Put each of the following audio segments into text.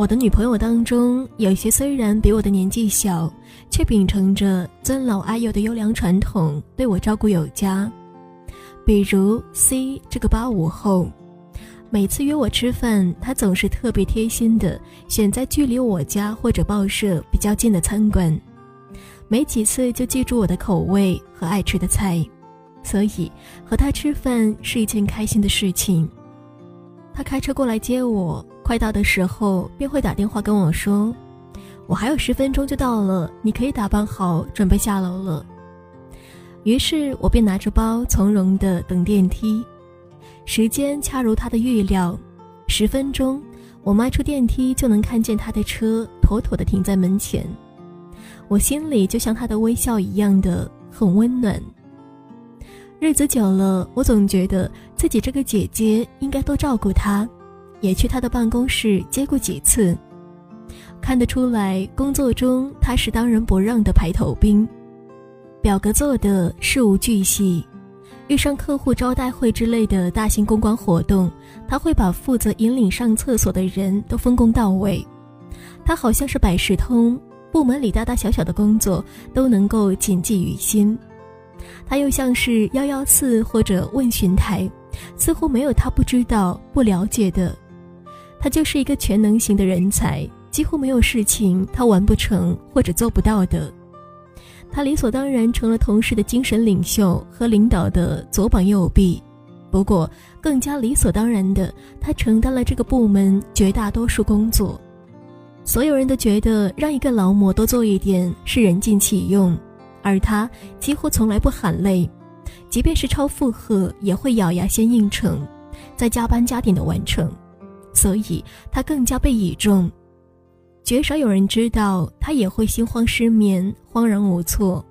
我的女朋友当中，有些虽然比我的年纪小，却秉承着尊老爱幼的优良传统，对我照顾有加。比如 C 这个八五后，每次约我吃饭，他总是特别贴心的选在距离我家或者报社比较近的餐馆，没几次就记住我的口味和爱吃的菜，所以和他吃饭是一件开心的事情。他开车过来接我。快到的时候，便会打电话跟我说：“我还有十分钟就到了，你可以打扮好准备下楼了。”于是我便拿着包从容的等电梯。时间恰如他的预料，十分钟，我迈出电梯就能看见他的车妥妥的停在门前。我心里就像他的微笑一样的很温暖。日子久了，我总觉得自己这个姐姐应该多照顾他。也去他的办公室接过几次，看得出来，工作中他是当仁不让的排头兵，表格做的事无巨细。遇上客户招待会之类的大型公关活动，他会把负责引领上厕所的人都分工到位。他好像是百事通，部门里大大小小的工作都能够谨记于心。他又像是幺幺四或者问询台，似乎没有他不知道、不了解的。他就是一个全能型的人才，几乎没有事情他完不成或者做不到的。他理所当然成了同事的精神领袖和领导的左膀右臂。不过，更加理所当然的，他承担了这个部门绝大多数工作。所有人都觉得让一个劳模多做一点是人尽其用，而他几乎从来不喊累，即便是超负荷也会咬牙先应承，再加班加点的完成。所以他更加被倚重，绝少有人知道他也会心慌失眠、慌然无措，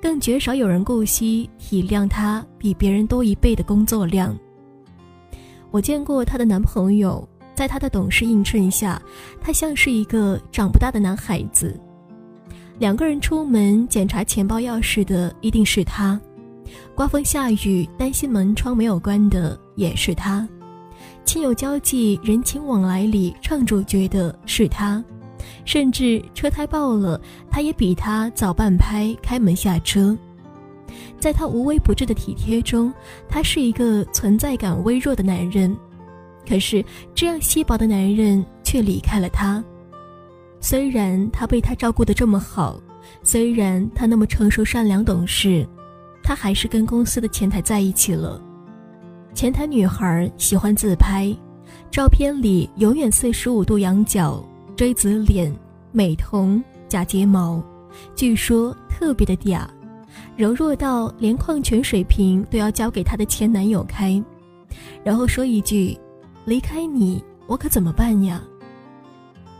更绝少有人顾惜体谅他比别人多一倍的工作量。我见过她的男朋友，在她的懂事映衬下，他像是一个长不大的男孩子。两个人出门检查钱包钥匙的一定是他，刮风下雨担心门窗没有关的也是他。亲友交际、人情往来里唱主角的是他，甚至车胎爆了，他也比他早半拍开门下车。在他无微不至的体贴中，他是一个存在感微弱的男人。可是这样稀薄的男人却离开了他。虽然他被他照顾得这么好，虽然他那么成熟、善良、懂事，他还是跟公司的前台在一起了。前台女孩喜欢自拍，照片里永远四十五度仰角、锥子脸、美瞳、假睫毛，据说特别的嗲，柔弱到连矿泉水瓶都要交给她的前男友开，然后说一句：“离开你，我可怎么办呀？”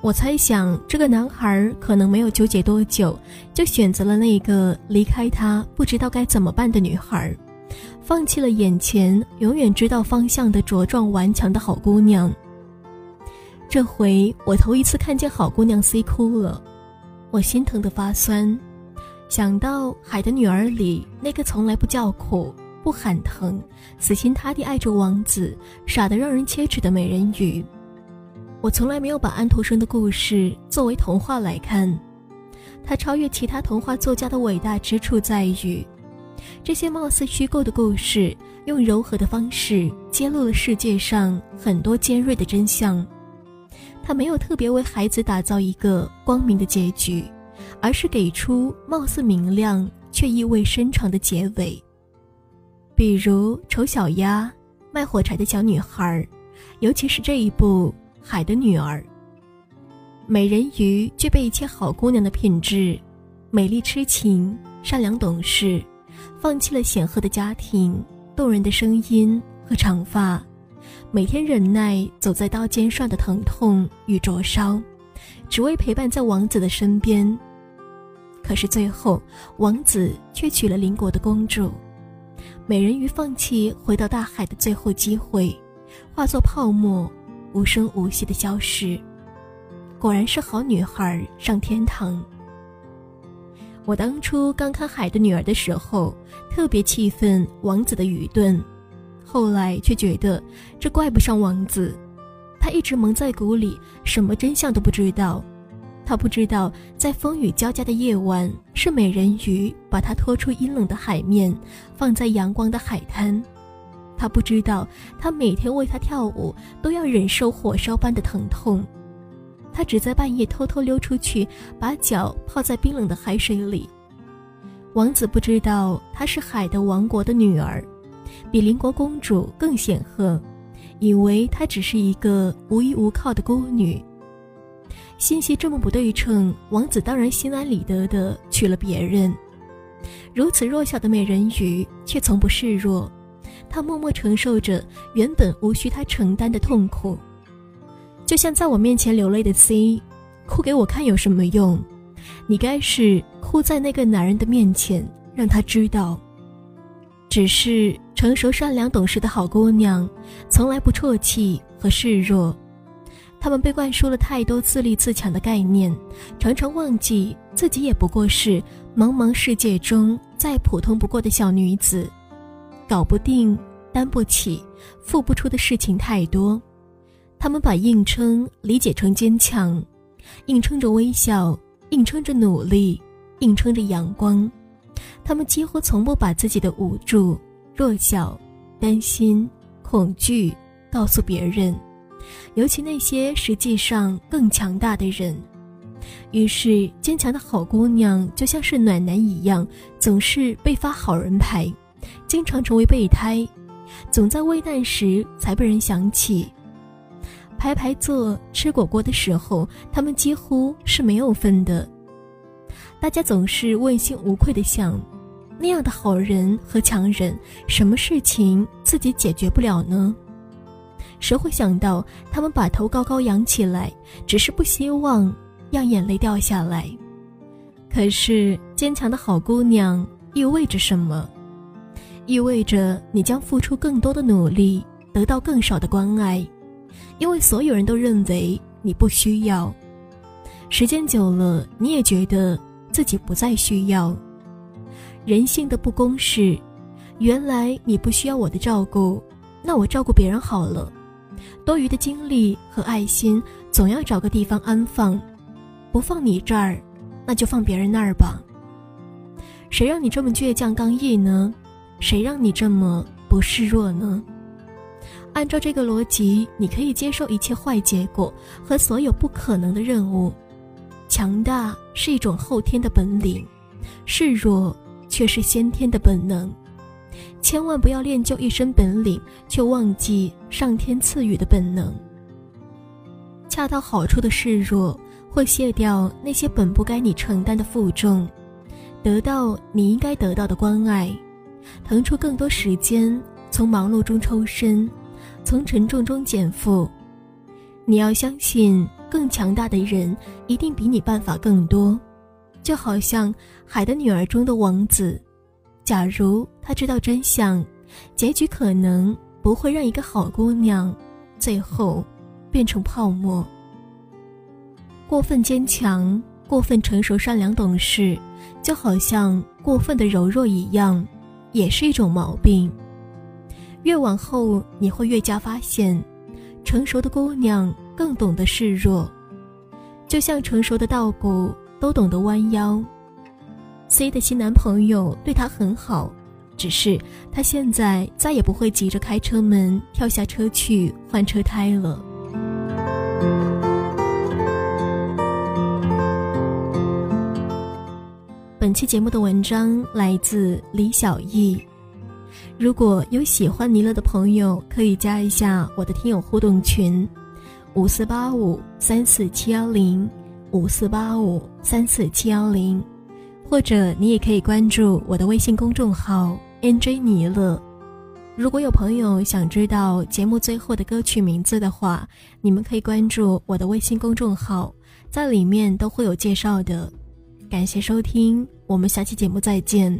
我猜想这个男孩可能没有纠结多久，就选择了那个离开他不知道该怎么办的女孩。放弃了眼前永远知道方向的茁壮顽强的好姑娘。这回我头一次看见好姑娘 C 哭了，我心疼的发酸。想到《海的女儿》里那个从来不叫苦、不喊疼、死心塌地爱着王子、傻得让人切齿的美人鱼，我从来没有把安徒生的故事作为童话来看。他超越其他童话作家的伟大之处在于。这些貌似虚构的故事，用柔和的方式揭露了世界上很多尖锐的真相。他没有特别为孩子打造一个光明的结局，而是给出貌似明亮却意味深长的结尾。比如《丑小鸭》《卖火柴的小女孩》，尤其是这一部《海的女儿》。美人鱼具备一切好姑娘的品质：美丽、痴情、善良、懂事。放弃了显赫的家庭、动人的声音和长发，每天忍耐走在刀尖上的疼痛与灼烧，只为陪伴在王子的身边。可是最后，王子却娶了邻国的公主。美人鱼放弃回到大海的最后机会，化作泡沫，无声无息的消失。果然是好女孩上天堂。我当初刚看《海的女儿》的时候，特别气愤王子的愚钝，后来却觉得这怪不上王子。他一直蒙在鼓里，什么真相都不知道。他不知道，在风雨交加的夜晚，是美人鱼把他拖出阴冷的海面，放在阳光的海滩。他不知道，他每天为他跳舞都要忍受火烧般的疼痛。他只在半夜偷偷溜出去，把脚泡在冰冷的海水里。王子不知道她是海的王国的女儿，比邻国公主更显赫，以为她只是一个无依无靠的孤女。信息这么不对称，王子当然心安理得地娶了别人。如此弱小的美人鱼却从不示弱，她默默承受着原本无需她承担的痛苦。就像在我面前流泪的 C，哭给我看有什么用？你该是哭在那个男人的面前，让他知道。只是成熟、善良、懂事的好姑娘，从来不啜泣和示弱。他们被灌输了太多自立自强的概念，常常忘记自己也不过是茫茫世界中再普通不过的小女子，搞不定、担不起、付不出的事情太多。他们把硬撑理解成坚强，硬撑着微笑，硬撑着努力，硬撑着阳光。他们几乎从不把自己的无助、弱小、担心、恐惧告诉别人。尤其那些实际上更强大的人，于是坚强的好姑娘就像是暖男一样，总是被发好人牌，经常成为备胎，总在危难时才被人想起。排排坐吃果果的时候，他们几乎是没有分的。大家总是问心无愧的想，那样的好人和强人，什么事情自己解决不了呢？谁会想到，他们把头高高扬起来，只是不希望让眼泪掉下来。可是，坚强的好姑娘意味着什么？意味着你将付出更多的努力，得到更少的关爱，因为所有人都认为你不需要。时间久了，你也觉得自己不再需要。人性的不公是：原来你不需要我的照顾，那我照顾别人好了。多余的精力和爱心，总要找个地方安放，不放你这儿，那就放别人那儿吧。谁让你这么倔强刚毅呢？谁让你这么不示弱呢？按照这个逻辑，你可以接受一切坏结果和所有不可能的任务。强大是一种后天的本领，示弱却是先天的本能。千万不要练就一身本领，却忘记上天赐予的本能。恰到好处的示弱，会卸掉那些本不该你承担的负重，得到你应该得到的关爱，腾出更多时间，从忙碌中抽身，从沉重中减负。你要相信，更强大的人一定比你办法更多，就好像《海的女儿》中的王子。假如他知道真相，结局可能不会让一个好姑娘最后变成泡沫。过分坚强、过分成熟、善良、懂事，就好像过分的柔弱一样，也是一种毛病。越往后，你会越加发现，成熟的姑娘更懂得示弱，就像成熟的稻谷都懂得弯腰。C 的新男朋友对她很好，只是她现在再也不会急着开车门跳下车去换车胎了。本期节目的文章来自李小艺。如果有喜欢尼乐的朋友，可以加一下我的听友互动群：五四八五三四七幺零五四八五三四七幺零。或者你也可以关注我的微信公众号 “nj 尼乐”。如果有朋友想知道节目最后的歌曲名字的话，你们可以关注我的微信公众号，在里面都会有介绍的。感谢收听，我们下期节目再见。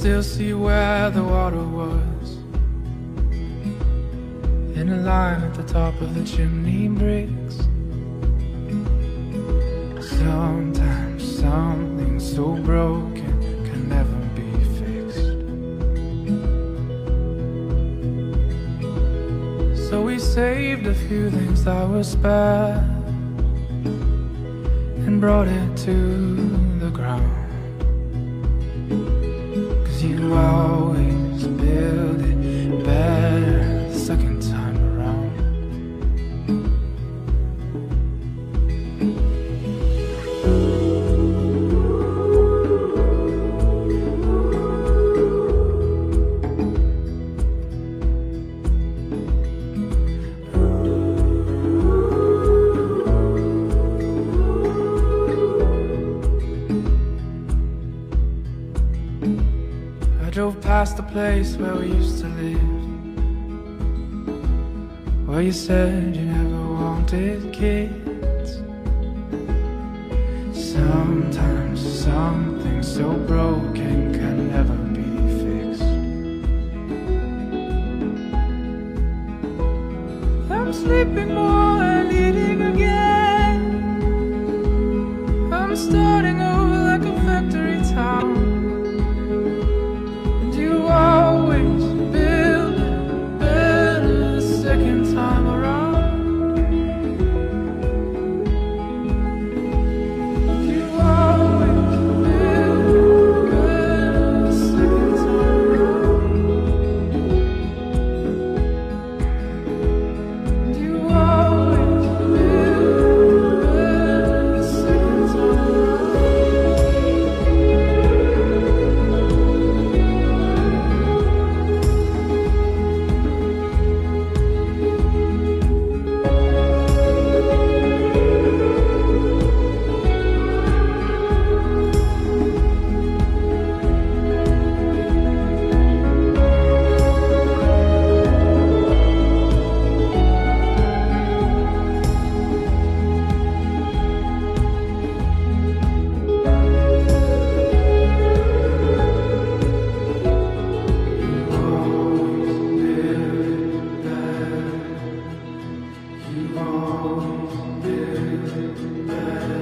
Still see where the water was. In a line at the top of the chimney bricks. Sometimes something so broken can never be fixed. So we saved a few things that were spare and brought it to the ground wow I drove past the place where we used to live. Where you said you never wanted kids. Sometimes something so broken can never be fixed. I'm sleeping more and eating again. I'm starting Oh, give